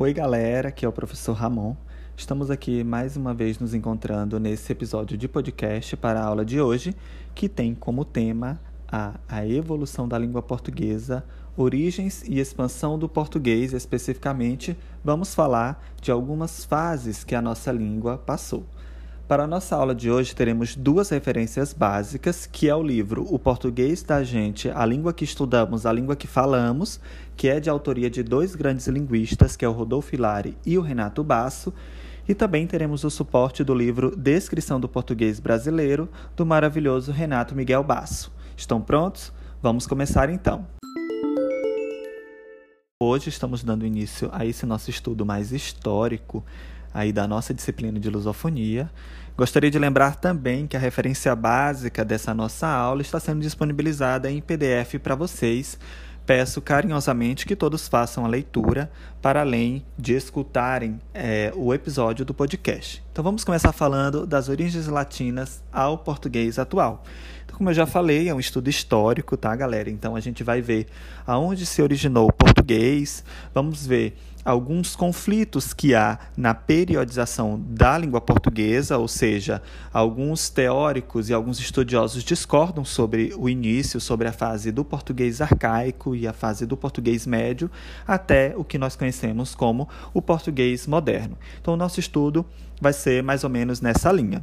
Oi, galera, aqui é o professor Ramon. Estamos aqui mais uma vez nos encontrando nesse episódio de podcast para a aula de hoje, que tem como tema a, a evolução da língua portuguesa, origens e expansão do português, especificamente, vamos falar de algumas fases que a nossa língua passou. Para a nossa aula de hoje, teremos duas referências básicas, que é o livro O Português da Gente, a língua que estudamos, a língua que falamos, que é de autoria de dois grandes linguistas, que é o Rodolfo Hilari e o Renato Basso, e também teremos o suporte do livro Descrição do Português Brasileiro, do maravilhoso Renato Miguel Basso. Estão prontos? Vamos começar então. Hoje estamos dando início a esse nosso estudo mais histórico aí da nossa disciplina de lusofonia. Gostaria de lembrar também que a referência básica dessa nossa aula está sendo disponibilizada em PDF para vocês. Peço carinhosamente que todos façam a leitura para além de escutarem é, o episódio do podcast. Então vamos começar falando das origens latinas ao português atual. Então, como eu já falei, é um estudo histórico, tá, galera? Então a gente vai ver aonde se originou o português, vamos ver alguns conflitos que há na periodização da língua portuguesa, ou seja, alguns teóricos e alguns estudiosos discordam sobre o início, sobre a fase do português arcaico e a fase do português médio, até o que nós conhecemos como o português moderno. Então, o nosso estudo vai ser mais ou menos nessa linha.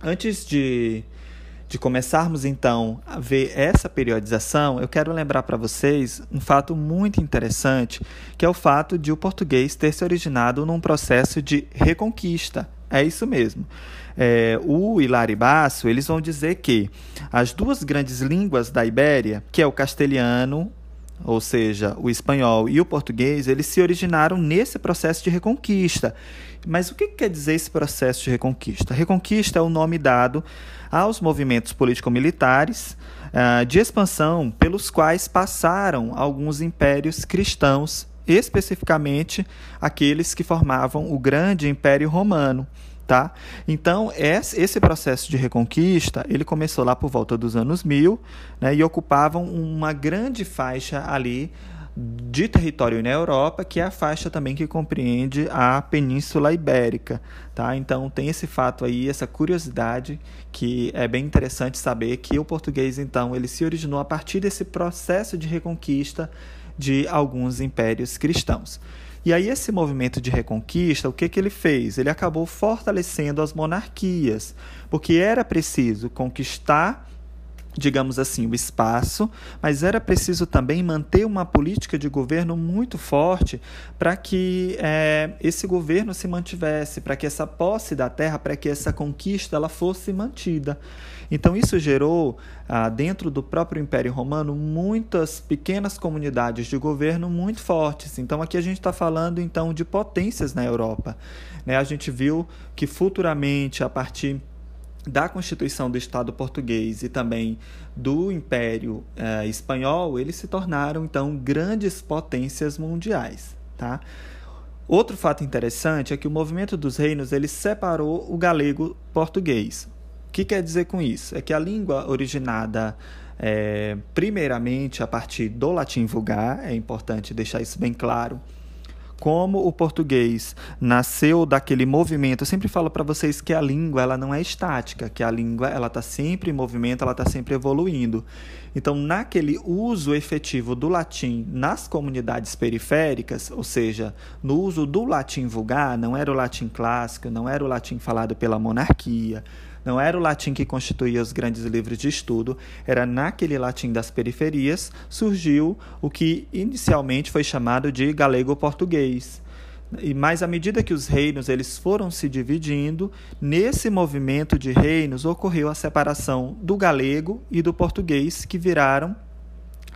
Antes de de começarmos então a ver essa periodização, eu quero lembrar para vocês um fato muito interessante, que é o fato de o português ter se originado num processo de reconquista. É isso mesmo. É, o Hilari Basso, eles vão dizer que as duas grandes línguas da Ibéria, que é o castelhano, ou seja, o espanhol e o português, eles se originaram nesse processo de reconquista. Mas o que quer dizer esse processo de reconquista? Reconquista é o nome dado aos movimentos político-militares uh, de expansão pelos quais passaram alguns impérios cristãos, especificamente aqueles que formavam o grande Império Romano. Tá? Então, esse processo de reconquista, ele começou lá por volta dos anos 1000 né, e ocupavam uma grande faixa ali de território na Europa, que é a faixa também que compreende a Península Ibérica, tá? Então tem esse fato aí, essa curiosidade que é bem interessante saber que o português então ele se originou a partir desse processo de reconquista de alguns impérios cristãos. E aí esse movimento de reconquista, o que, que ele fez? Ele acabou fortalecendo as monarquias, porque era preciso conquistar digamos assim, o espaço, mas era preciso também manter uma política de governo muito forte para que é, esse governo se mantivesse, para que essa posse da terra, para que essa conquista ela fosse mantida. Então isso gerou ah, dentro do próprio Império Romano muitas pequenas comunidades de governo muito fortes. Então aqui a gente está falando então de potências na Europa. Né? A gente viu que futuramente a partir da Constituição do Estado português e também do Império eh, Espanhol, eles se tornaram então grandes potências mundiais, tá? Outro fato interessante é que o movimento dos reinos ele separou o galego português. O que quer dizer com isso? É que a língua originada é, primeiramente a partir do latim vulgar, é importante deixar isso bem claro, como o português nasceu daquele movimento, eu sempre falo para vocês que a língua ela não é estática, que a língua ela está sempre em movimento, ela está sempre evoluindo. Então, naquele uso efetivo do latim nas comunidades periféricas, ou seja, no uso do latim vulgar, não era o latim clássico, não era o latim falado pela monarquia, não era o latim que constituía os grandes livros de estudo, era naquele latim das periferias surgiu o que inicialmente foi chamado de galego-português. E mais à medida que os reinos eles foram se dividindo, nesse movimento de reinos ocorreu a separação do galego e do português, que viraram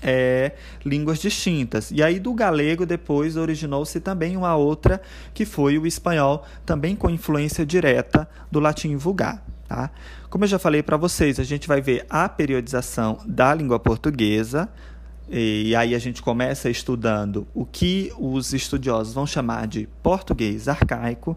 é, línguas distintas. E aí do galego depois originou-se também uma outra, que foi o espanhol, também com influência direta do latim vulgar. Tá? Como eu já falei para vocês, a gente vai ver a periodização da língua portuguesa, e aí a gente começa estudando o que os estudiosos vão chamar de português arcaico.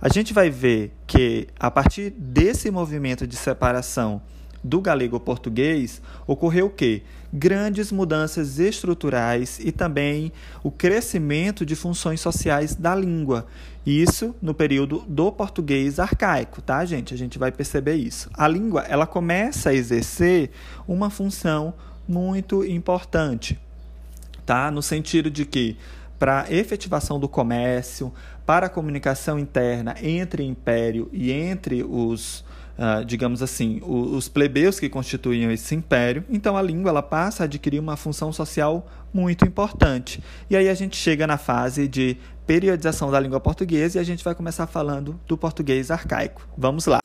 A gente vai ver que a partir desse movimento de separação do galego-português, ocorreu o quê? Grandes mudanças estruturais e também o crescimento de funções sociais da língua. Isso no período do português arcaico, tá, gente? A gente vai perceber isso. A língua, ela começa a exercer uma função muito importante, tá? No sentido de que para a efetivação do comércio, para a comunicação interna entre império e entre os, uh, digamos assim, os, os plebeus que constituíam esse império. Então a língua ela passa a adquirir uma função social muito importante. E aí a gente chega na fase de periodização da língua portuguesa e a gente vai começar falando do português arcaico. Vamos lá.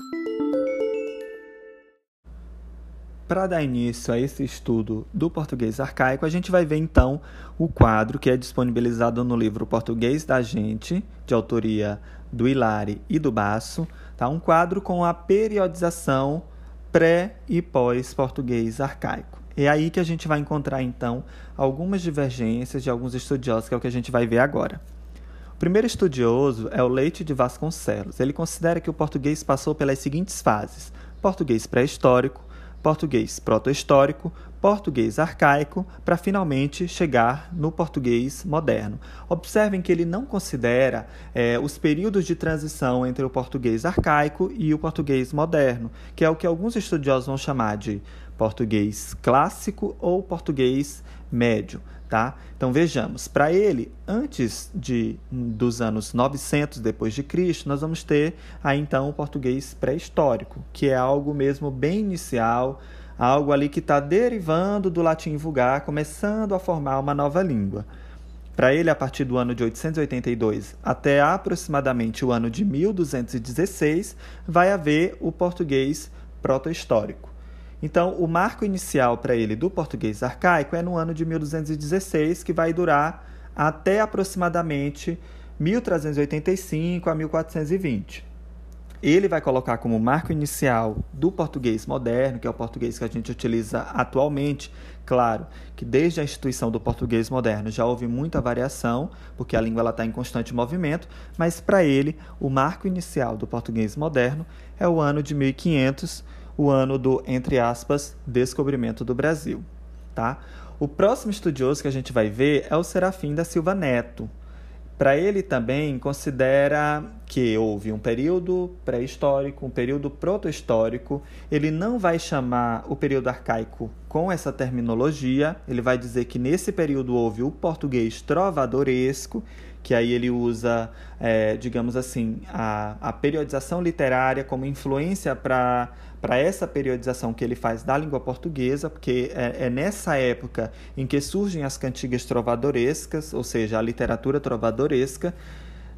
Para dar início a esse estudo do português arcaico, a gente vai ver então o quadro que é disponibilizado no livro Português da Gente, de autoria do Hilari e do Basso, tá? um quadro com a periodização pré e pós-português arcaico. É aí que a gente vai encontrar então algumas divergências de alguns estudiosos, que é o que a gente vai ver agora. O primeiro estudioso é o Leite de Vasconcelos. Ele considera que o português passou pelas seguintes fases: português pré-histórico, português proto-histórico, português arcaico, para finalmente chegar no português moderno. Observem que ele não considera é, os períodos de transição entre o português arcaico e o português moderno, que é o que alguns estudiosos vão chamar de português clássico ou português médio. Tá? Então vejamos, para ele, antes de dos anos 900 depois de Cristo, nós vamos ter aí então o português pré-histórico, que é algo mesmo bem inicial, algo ali que está derivando do latim vulgar, começando a formar uma nova língua. Para ele, a partir do ano de 882 até aproximadamente o ano de 1216, vai haver o português proto-histórico. Então, o marco inicial para ele do português arcaico é no ano de 1216, que vai durar até aproximadamente 1385 a 1420. Ele vai colocar como marco inicial do português moderno, que é o português que a gente utiliza atualmente. Claro que desde a instituição do português moderno já houve muita variação, porque a língua está em constante movimento, mas para ele, o marco inicial do português moderno é o ano de 1500 o ano do, entre aspas, descobrimento do Brasil. Tá? O próximo estudioso que a gente vai ver é o Serafim da Silva Neto. Para ele também considera que houve um período pré-histórico, um período proto-histórico. Ele não vai chamar o período arcaico com essa terminologia. Ele vai dizer que nesse período houve o português trovadoresco que aí ele usa, é, digamos assim, a, a periodização literária como influência para essa periodização que ele faz da língua portuguesa, porque é, é, nessa época em que surgem as cantigas trovadorescas, ou seja, a literatura trovadoresca,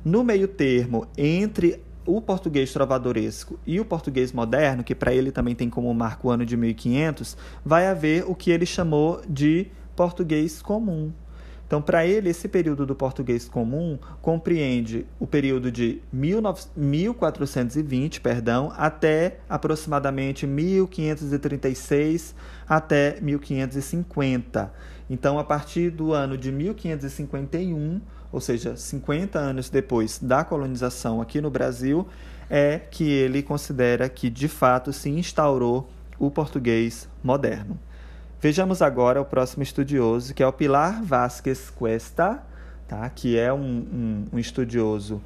no meio termo entre o português trovadoresco e o português moderno, que para ele também tem como marco o ano de 1500, vai haver o que ele chamou de português comum. Então, para ele, esse período do português comum compreende o período de 1420 perdão, até aproximadamente 1536 até 1550. Então, a partir do ano de 1551, ou seja, 50 anos depois da colonização aqui no Brasil, é que ele considera que de fato se instaurou o português moderno. Vejamos agora o próximo estudioso, que é o Pilar Vasquez Cuesta, tá? que é um, um, um estudioso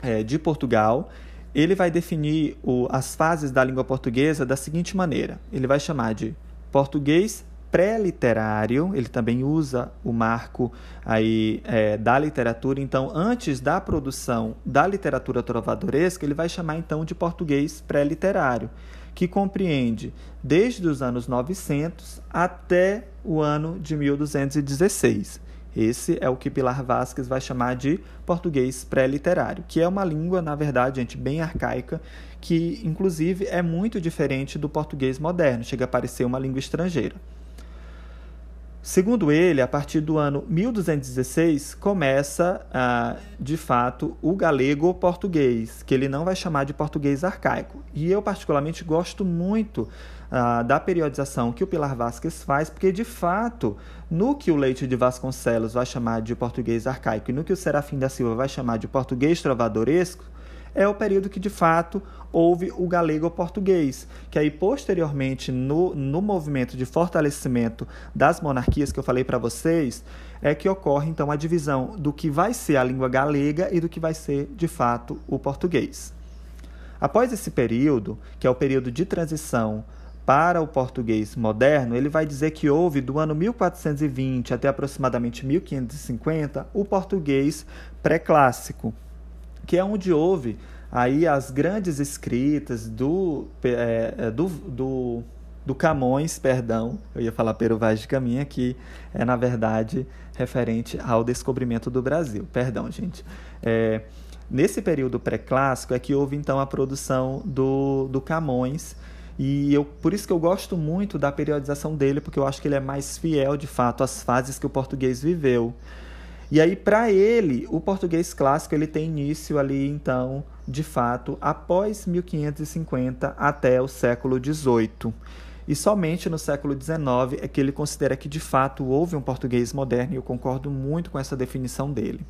é, de Portugal. Ele vai definir o, as fases da língua portuguesa da seguinte maneira: ele vai chamar de português pré-literário, ele também usa o marco aí, é, da literatura, então, antes da produção da literatura trovadoresca, ele vai chamar então de português pré-literário que compreende desde os anos 900 até o ano de 1216. Esse é o que Pilar Vasquez vai chamar de português pré-literário, que é uma língua, na verdade, gente, bem arcaica, que inclusive é muito diferente do português moderno, chega a parecer uma língua estrangeira. Segundo ele, a partir do ano 1216 começa, ah, de fato, o galego-português, que ele não vai chamar de português arcaico. E eu, particularmente, gosto muito ah, da periodização que o Pilar Vasquez faz, porque, de fato, no que o Leite de Vasconcelos vai chamar de português arcaico e no que o Serafim da Silva vai chamar de português trovadoresco, é o período que de fato houve o galego-português, que aí posteriormente no, no movimento de fortalecimento das monarquias que eu falei para vocês, é que ocorre então a divisão do que vai ser a língua galega e do que vai ser de fato o português. Após esse período, que é o período de transição para o português moderno, ele vai dizer que houve do ano 1420 até aproximadamente 1550 o português pré-clássico, que é onde houve aí as grandes escritas do, é, do, do, do Camões, perdão, eu ia falar Pero Vaz de Caminha, que é na verdade referente ao descobrimento do Brasil. Perdão, gente. É, nesse período pré-clássico é que houve então a produção do, do Camões, e eu, por isso que eu gosto muito da periodização dele, porque eu acho que ele é mais fiel, de fato, às fases que o português viveu. E aí, para ele, o português clássico ele tem início ali, então, de fato, após 1550 até o século XVIII. E somente no século XIX é que ele considera que, de fato, houve um português moderno, e eu concordo muito com essa definição dele.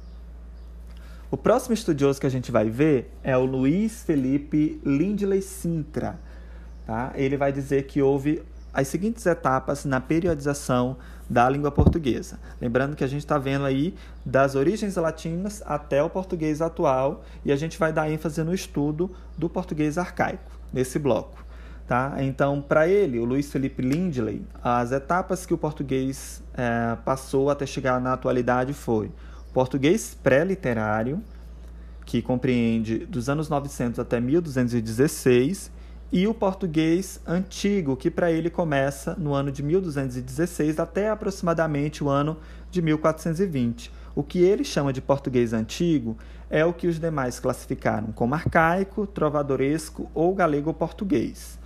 O próximo estudioso que a gente vai ver é o Luiz Felipe Lindley Sintra Tá? Ele vai dizer que houve as seguintes etapas na periodização da língua portuguesa. Lembrando que a gente está vendo aí das origens latinas até o português atual e a gente vai dar ênfase no estudo do português arcaico nesse bloco. Tá? Então, para ele, o Luiz Felipe Lindley, as etapas que o português é, passou até chegar na atualidade foi português pré-literário, que compreende dos anos 900 até 1216, e o português antigo, que para ele começa no ano de 1216 até aproximadamente o ano de 1420. O que ele chama de português antigo é o que os demais classificaram como arcaico, trovadoresco ou galego-português.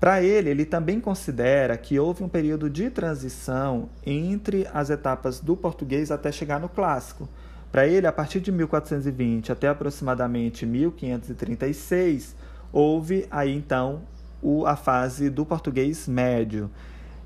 Para ele, ele também considera que houve um período de transição entre as etapas do português até chegar no clássico. Para ele, a partir de 1420 até aproximadamente 1536, houve aí então o, a fase do português médio.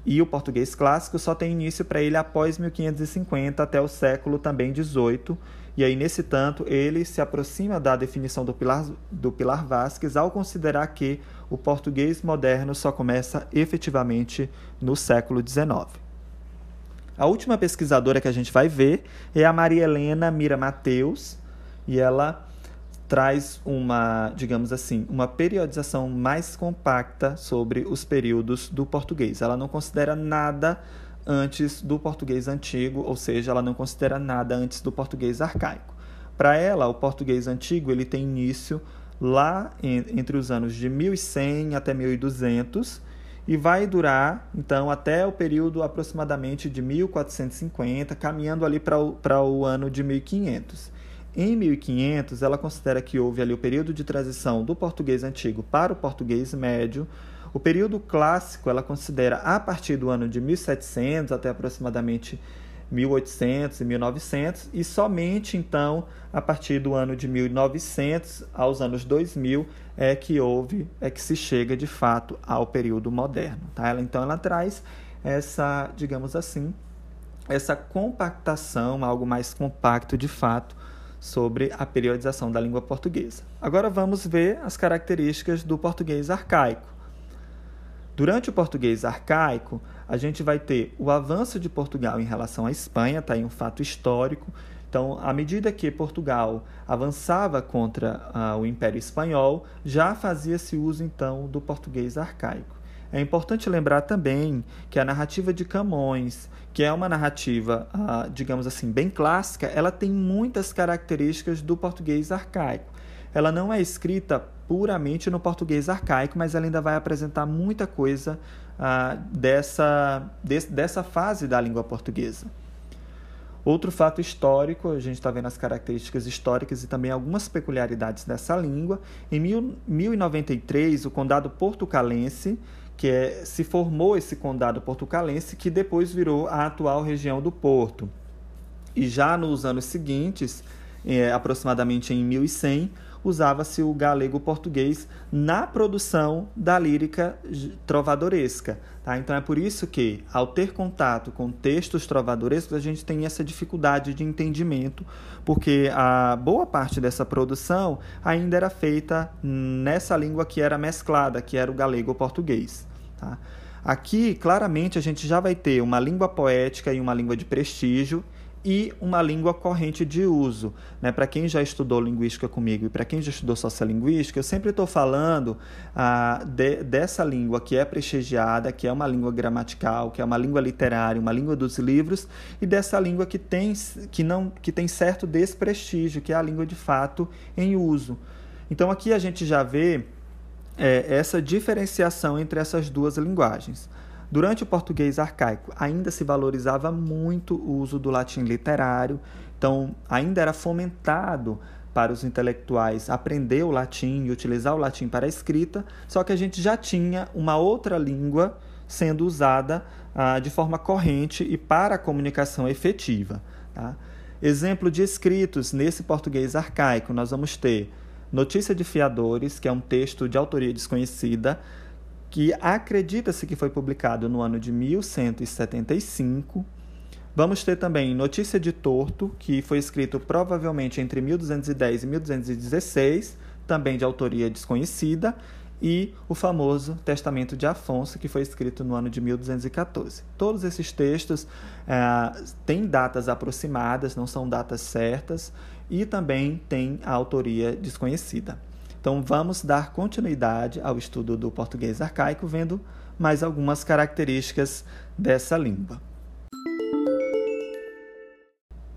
E o português clássico só tem início para ele após 1550 até o século também 18. E aí, nesse tanto, ele se aproxima da definição do Pilar, do Pilar Vasques ao considerar que o português moderno só começa efetivamente no século XIX. A última pesquisadora que a gente vai ver é a Maria Helena Mira Mateus, e ela traz uma, digamos assim, uma periodização mais compacta sobre os períodos do português. Ela não considera nada antes do português antigo, ou seja, ela não considera nada antes do português arcaico. Para ela, o português antigo ele tem início lá entre os anos de 1100 até 1200 e vai durar então até o período aproximadamente de 1450, caminhando ali para o, o ano de 1500. Em 1500, ela considera que houve ali o período de transição do português antigo para o português médio. O período clássico ela considera a partir do ano de 1700 até aproximadamente 1800 e 1900 e somente então a partir do ano de 1900 aos anos 2000 é que houve é que se chega de fato ao período moderno, tá? Ela então ela traz essa, digamos assim, essa compactação, algo mais compacto de fato sobre a periodização da língua portuguesa. Agora vamos ver as características do português arcaico. Durante o português arcaico, a gente vai ter o avanço de Portugal em relação à Espanha, está aí um fato histórico. Então, à medida que Portugal avançava contra uh, o Império Espanhol, já fazia-se uso então do português arcaico. É importante lembrar também que a narrativa de Camões, que é uma narrativa, ah, digamos assim, bem clássica, ela tem muitas características do português arcaico. Ela não é escrita puramente no português arcaico, mas ela ainda vai apresentar muita coisa ah, dessa, dessa fase da língua portuguesa. Outro fato histórico, a gente está vendo as características históricas e também algumas peculiaridades dessa língua. Em 1093, o condado portucalense que é, se formou esse condado portucalense, que depois virou a atual região do Porto. E já nos anos seguintes, é, aproximadamente em 1100, usava-se o galego-português na produção da lírica trovadoresca. Tá? Então é por isso que, ao ter contato com textos trovadorescos, a gente tem essa dificuldade de entendimento, porque a boa parte dessa produção ainda era feita nessa língua que era mesclada, que era o galego-português. Tá? Aqui, claramente, a gente já vai ter uma língua poética e uma língua de prestígio e uma língua corrente de uso. Né? Para quem já estudou linguística comigo e para quem já estudou sociolinguística, eu sempre estou falando ah, de, dessa língua que é prestigiada, que é uma língua gramatical, que é uma língua literária, uma língua dos livros, e dessa língua que tem, que não, que tem certo desprestígio, que é a língua de fato em uso. Então aqui a gente já vê é, essa diferenciação entre essas duas linguagens. Durante o português arcaico, ainda se valorizava muito o uso do latim literário, então ainda era fomentado para os intelectuais aprender o latim e utilizar o latim para a escrita, só que a gente já tinha uma outra língua sendo usada ah, de forma corrente e para a comunicação efetiva. Tá? Exemplo de escritos nesse português arcaico, nós vamos ter Notícia de Fiadores, que é um texto de autoria desconhecida, que acredita-se que foi publicado no ano de 1175. Vamos ter também Notícia de Torto, que foi escrito provavelmente entre 1210 e 1216, também de autoria desconhecida, e o famoso Testamento de Afonso, que foi escrito no ano de 1214. Todos esses textos é, têm datas aproximadas, não são datas certas, e também têm a autoria desconhecida. Então, vamos dar continuidade ao estudo do português arcaico, vendo mais algumas características dessa língua.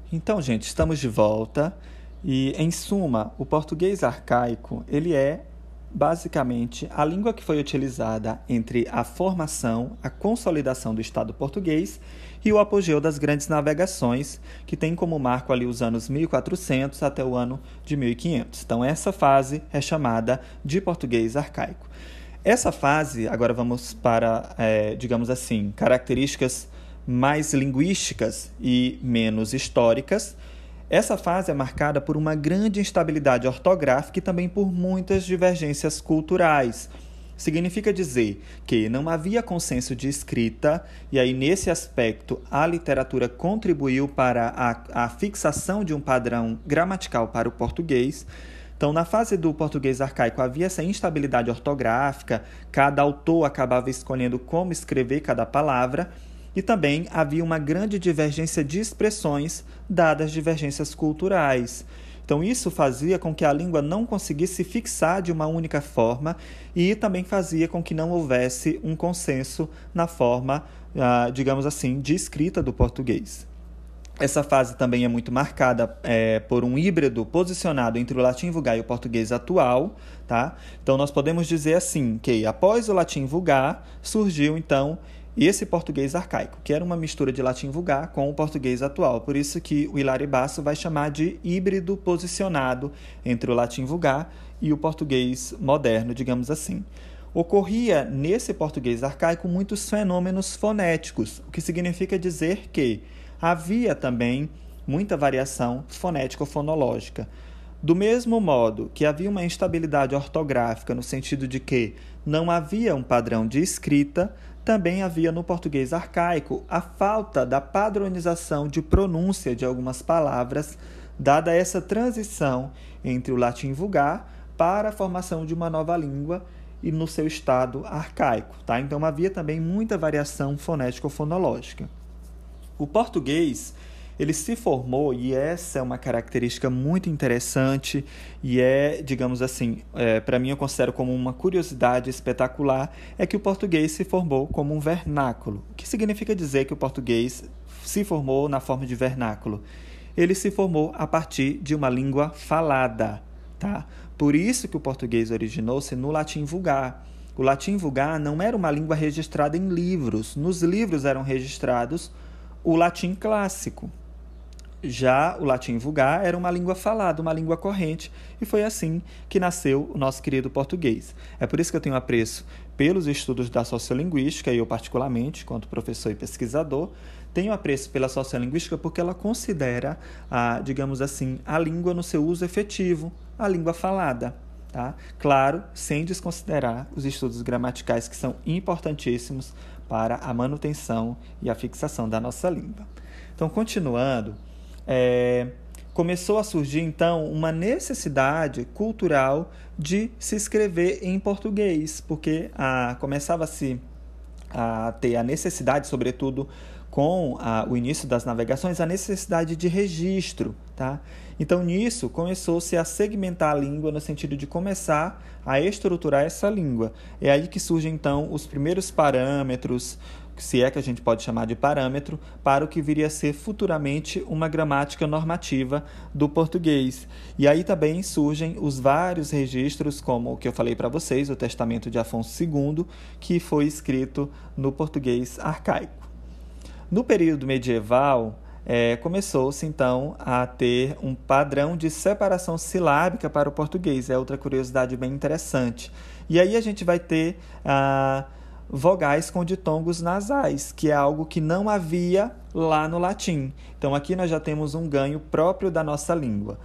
Então, gente, estamos de volta e, em suma, o português arcaico ele é basicamente a língua que foi utilizada entre a formação, a consolidação do Estado português e o apogeu das grandes navegações, que tem como marco ali os anos 1400 até o ano de 1500. Então, essa fase é chamada de português arcaico. Essa fase, agora vamos para, é, digamos assim, características mais linguísticas e menos históricas. Essa fase é marcada por uma grande instabilidade ortográfica e também por muitas divergências culturais significa dizer que não havia consenso de escrita, e aí nesse aspecto a literatura contribuiu para a, a fixação de um padrão gramatical para o português. Então, na fase do português arcaico havia essa instabilidade ortográfica, cada autor acabava escolhendo como escrever cada palavra, e também havia uma grande divergência de expressões, dadas divergências culturais. Então, isso fazia com que a língua não conseguisse se fixar de uma única forma e também fazia com que não houvesse um consenso na forma, ah, digamos assim, de escrita do português. Essa fase também é muito marcada é, por um híbrido posicionado entre o latim vulgar e o português atual, tá? Então nós podemos dizer assim que após o latim vulgar surgiu então e esse português arcaico, que era uma mistura de latim vulgar com o português atual. Por isso que o Hilário Basso vai chamar de híbrido posicionado entre o latim vulgar e o português moderno, digamos assim. Ocorria nesse português arcaico muitos fenômenos fonéticos, o que significa dizer que havia também muita variação fonético-fonológica. Do mesmo modo que havia uma instabilidade ortográfica no sentido de que não havia um padrão de escrita, também havia no português arcaico a falta da padronização de pronúncia de algumas palavras, dada essa transição entre o latim vulgar para a formação de uma nova língua e no seu estado arcaico. Tá? Então havia também muita variação fonético-fonológica. O português ele se formou, e essa é uma característica muito interessante, e é, digamos assim, é, para mim eu considero como uma curiosidade espetacular, é que o português se formou como um vernáculo. O que significa dizer que o português se formou na forma de vernáculo? Ele se formou a partir de uma língua falada, tá? Por isso que o português originou-se no latim vulgar. O latim vulgar não era uma língua registrada em livros. Nos livros eram registrados o latim clássico, já o latim vulgar era uma língua falada, uma língua corrente, e foi assim que nasceu o nosso querido português. É por isso que eu tenho apreço pelos estudos da sociolinguística, e eu particularmente, quanto professor e pesquisador, tem o apreço pela sociolinguística porque ela considera, a, digamos assim, a língua no seu uso efetivo, a língua falada. Tá? Claro, sem desconsiderar os estudos gramaticais que são importantíssimos para a manutenção e a fixação da nossa língua. Então, continuando, é, começou a surgir então uma necessidade cultural de se escrever em português, porque a, começava-se a ter a necessidade, sobretudo com a, o início das navegações, a necessidade de registro. Tá? Então, nisso, começou-se a segmentar a língua no sentido de começar a estruturar essa língua. É aí que surgem, então, os primeiros parâmetros, se é que a gente pode chamar de parâmetro, para o que viria a ser futuramente uma gramática normativa do português. E aí também surgem os vários registros, como o que eu falei para vocês, o Testamento de Afonso II, que foi escrito no português arcaico. No período medieval, é, começou-se então a ter um padrão de separação silábica para o português. É outra curiosidade bem interessante. E aí a gente vai ter ah, vogais com ditongos nasais, que é algo que não havia lá no latim. Então aqui nós já temos um ganho próprio da nossa língua.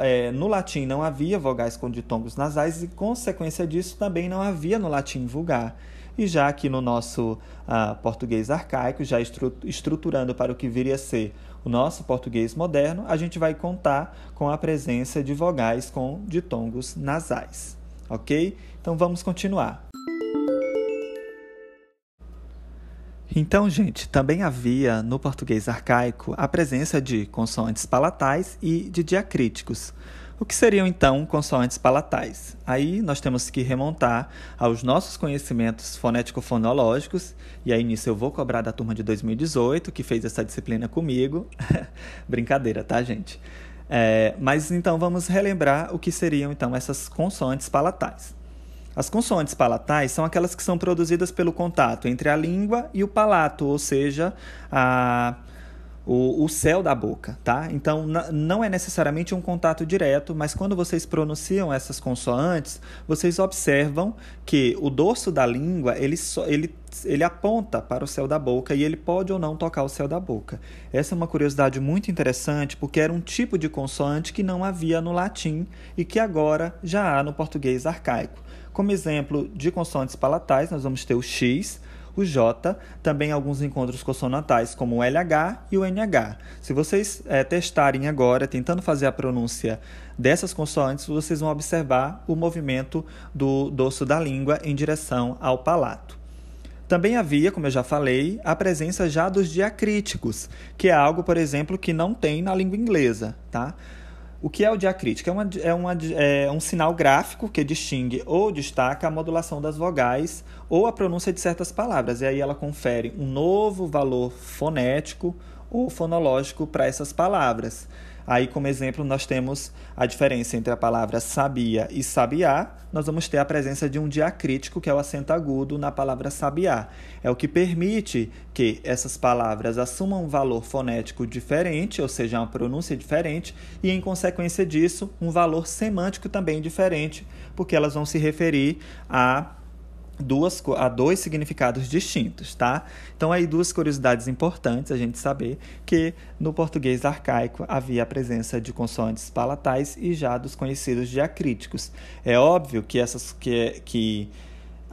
É, no latim não havia vogais com ditongos nasais e, consequência disso, também não havia no latim vulgar. E já aqui no nosso uh, português arcaico, já estru estruturando para o que viria a ser o nosso português moderno, a gente vai contar com a presença de vogais com ditongos nasais. Ok? Então vamos continuar. Então, gente, também havia no português arcaico a presença de consoantes palatais e de diacríticos. O que seriam então consoantes palatais? Aí nós temos que remontar aos nossos conhecimentos fonético-fonológicos, e aí nisso eu vou cobrar da turma de 2018, que fez essa disciplina comigo. Brincadeira, tá, gente? É, mas então vamos relembrar o que seriam então essas consoantes palatais. As consoantes palatais são aquelas que são produzidas pelo contato entre a língua e o palato, ou seja, a o, o céu da boca, tá? Então não é necessariamente um contato direto, mas quando vocês pronunciam essas consoantes, vocês observam que o dorso da língua ele, ele, ele aponta para o céu da boca e ele pode ou não tocar o céu da boca. Essa é uma curiosidade muito interessante porque era um tipo de consoante que não havia no latim e que agora já há no português arcaico. Como exemplo de consoantes palatais, nós vamos ter o X o J, também alguns encontros consonantais como o LH e o NH. Se vocês é, testarem agora, tentando fazer a pronúncia dessas consoantes, vocês vão observar o movimento do dorso da língua em direção ao palato. Também havia, como eu já falei, a presença já dos diacríticos, que é algo, por exemplo, que não tem na língua inglesa, tá? O que é o diacrítico? É, uma, é, uma, é um sinal gráfico que distingue ou destaca a modulação das vogais ou a pronúncia de certas palavras. E aí ela confere um novo valor fonético ou fonológico para essas palavras. Aí, como exemplo, nós temos a diferença entre a palavra sabia e sabiá. Nós vamos ter a presença de um diacrítico, que é o acento agudo na palavra sabiá. É o que permite que essas palavras assumam um valor fonético diferente, ou seja, uma pronúncia diferente, e, em consequência disso, um valor semântico também diferente, porque elas vão se referir a duas, a dois significados distintos, tá? Então, aí duas curiosidades importantes a gente saber que no português arcaico havia a presença de consoantes palatais e já dos conhecidos diacríticos. É óbvio que essas que, que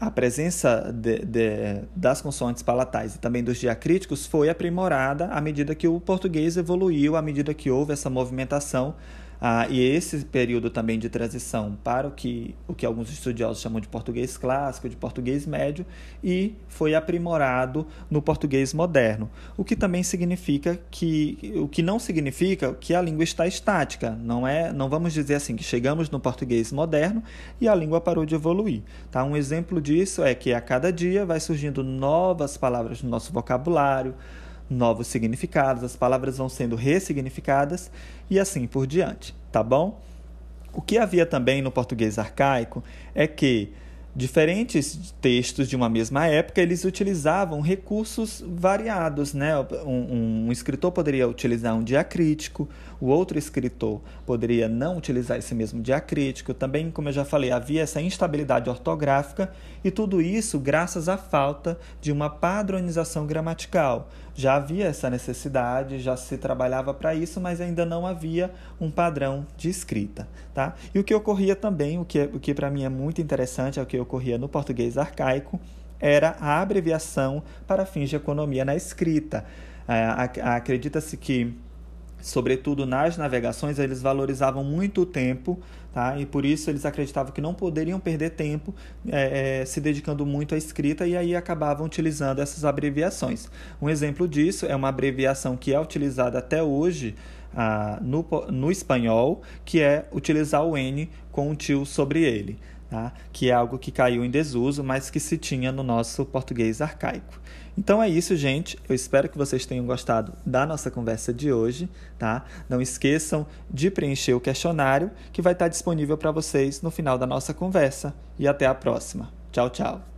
a presença de, de, das consoantes palatais e também dos diacríticos foi aprimorada à medida que o português evoluiu, à medida que houve essa movimentação ah, e esse período também de transição para o que, o que alguns estudiosos chamam de português clássico, de português médio, e foi aprimorado no português moderno. O que também significa que o que não significa que a língua está estática. Não é, não vamos dizer assim que chegamos no português moderno e a língua parou de evoluir. Tá? Um exemplo disso é que a cada dia vai surgindo novas palavras no nosso vocabulário novos significados, as palavras vão sendo ressignificadas e assim por diante, tá bom? O que havia também no português arcaico é que diferentes textos de uma mesma época eles utilizavam recursos variados, né? Um, um, escritor poderia utilizar um diacrítico, o outro escritor poderia não utilizar esse mesmo diacrítico. Também, como eu já falei, havia essa instabilidade ortográfica e tudo isso graças à falta de uma padronização gramatical. Já havia essa necessidade, já se trabalhava para isso, mas ainda não havia um padrão de escrita. Tá? E o que ocorria também, o que, o que para mim é muito interessante, é o que ocorria no português arcaico, era a abreviação para fins de economia na escrita. É, Acredita-se que sobretudo nas navegações, eles valorizavam muito o tempo, tá? e por isso eles acreditavam que não poderiam perder tempo é, é, se dedicando muito à escrita, e aí acabavam utilizando essas abreviações. Um exemplo disso é uma abreviação que é utilizada até hoje ah, no, no espanhol, que é utilizar o N com um tio sobre ele. Tá? que é algo que caiu em desuso, mas que se tinha no nosso português arcaico. Então é isso, gente. Eu espero que vocês tenham gostado da nossa conversa de hoje, tá? Não esqueçam de preencher o questionário que vai estar disponível para vocês no final da nossa conversa. E até a próxima. Tchau, tchau.